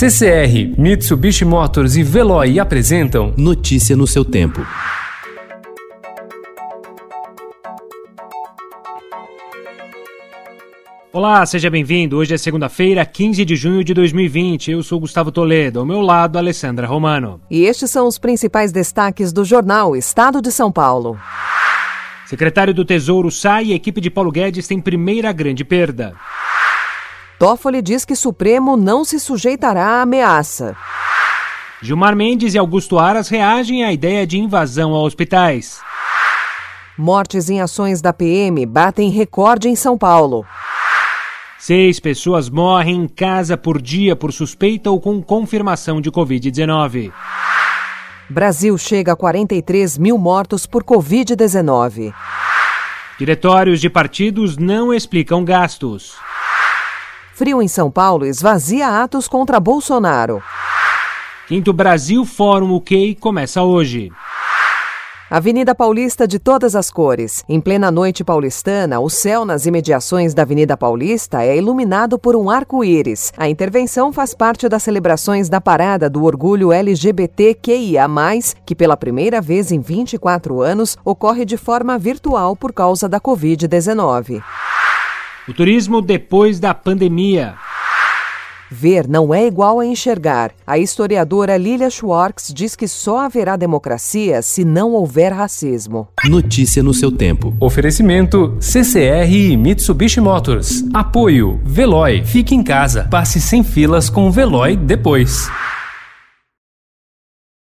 CCR, Mitsubishi Motors e Veloy apresentam Notícia no seu tempo. Olá, seja bem-vindo. Hoje é segunda-feira, 15 de junho de 2020. Eu sou Gustavo Toledo, ao meu lado, Alessandra Romano. E estes são os principais destaques do jornal Estado de São Paulo. Secretário do Tesouro sai e a equipe de Paulo Guedes tem primeira grande perda. Toffoli diz que Supremo não se sujeitará à ameaça. Gilmar Mendes e Augusto Aras reagem à ideia de invasão a hospitais. Mortes em ações da PM batem recorde em São Paulo. Seis pessoas morrem em casa por dia por suspeita ou com confirmação de Covid-19. Brasil chega a 43 mil mortos por Covid-19. Diretórios de partidos não explicam gastos. Frio em São Paulo esvazia atos contra Bolsonaro. Quinto Brasil Fórum UK começa hoje. Avenida Paulista de todas as cores. Em plena noite paulistana, o céu nas imediações da Avenida Paulista é iluminado por um arco-íris. A intervenção faz parte das celebrações da Parada do Orgulho LGBTQIA, que pela primeira vez em 24 anos ocorre de forma virtual por causa da Covid-19. O turismo depois da pandemia. Ver não é igual a enxergar. A historiadora Lilia Schwartz diz que só haverá democracia se não houver racismo. Notícia no seu tempo. Oferecimento CCR e Mitsubishi Motors. Apoio Veloy. Fique em casa. Passe sem filas com o Veloy depois.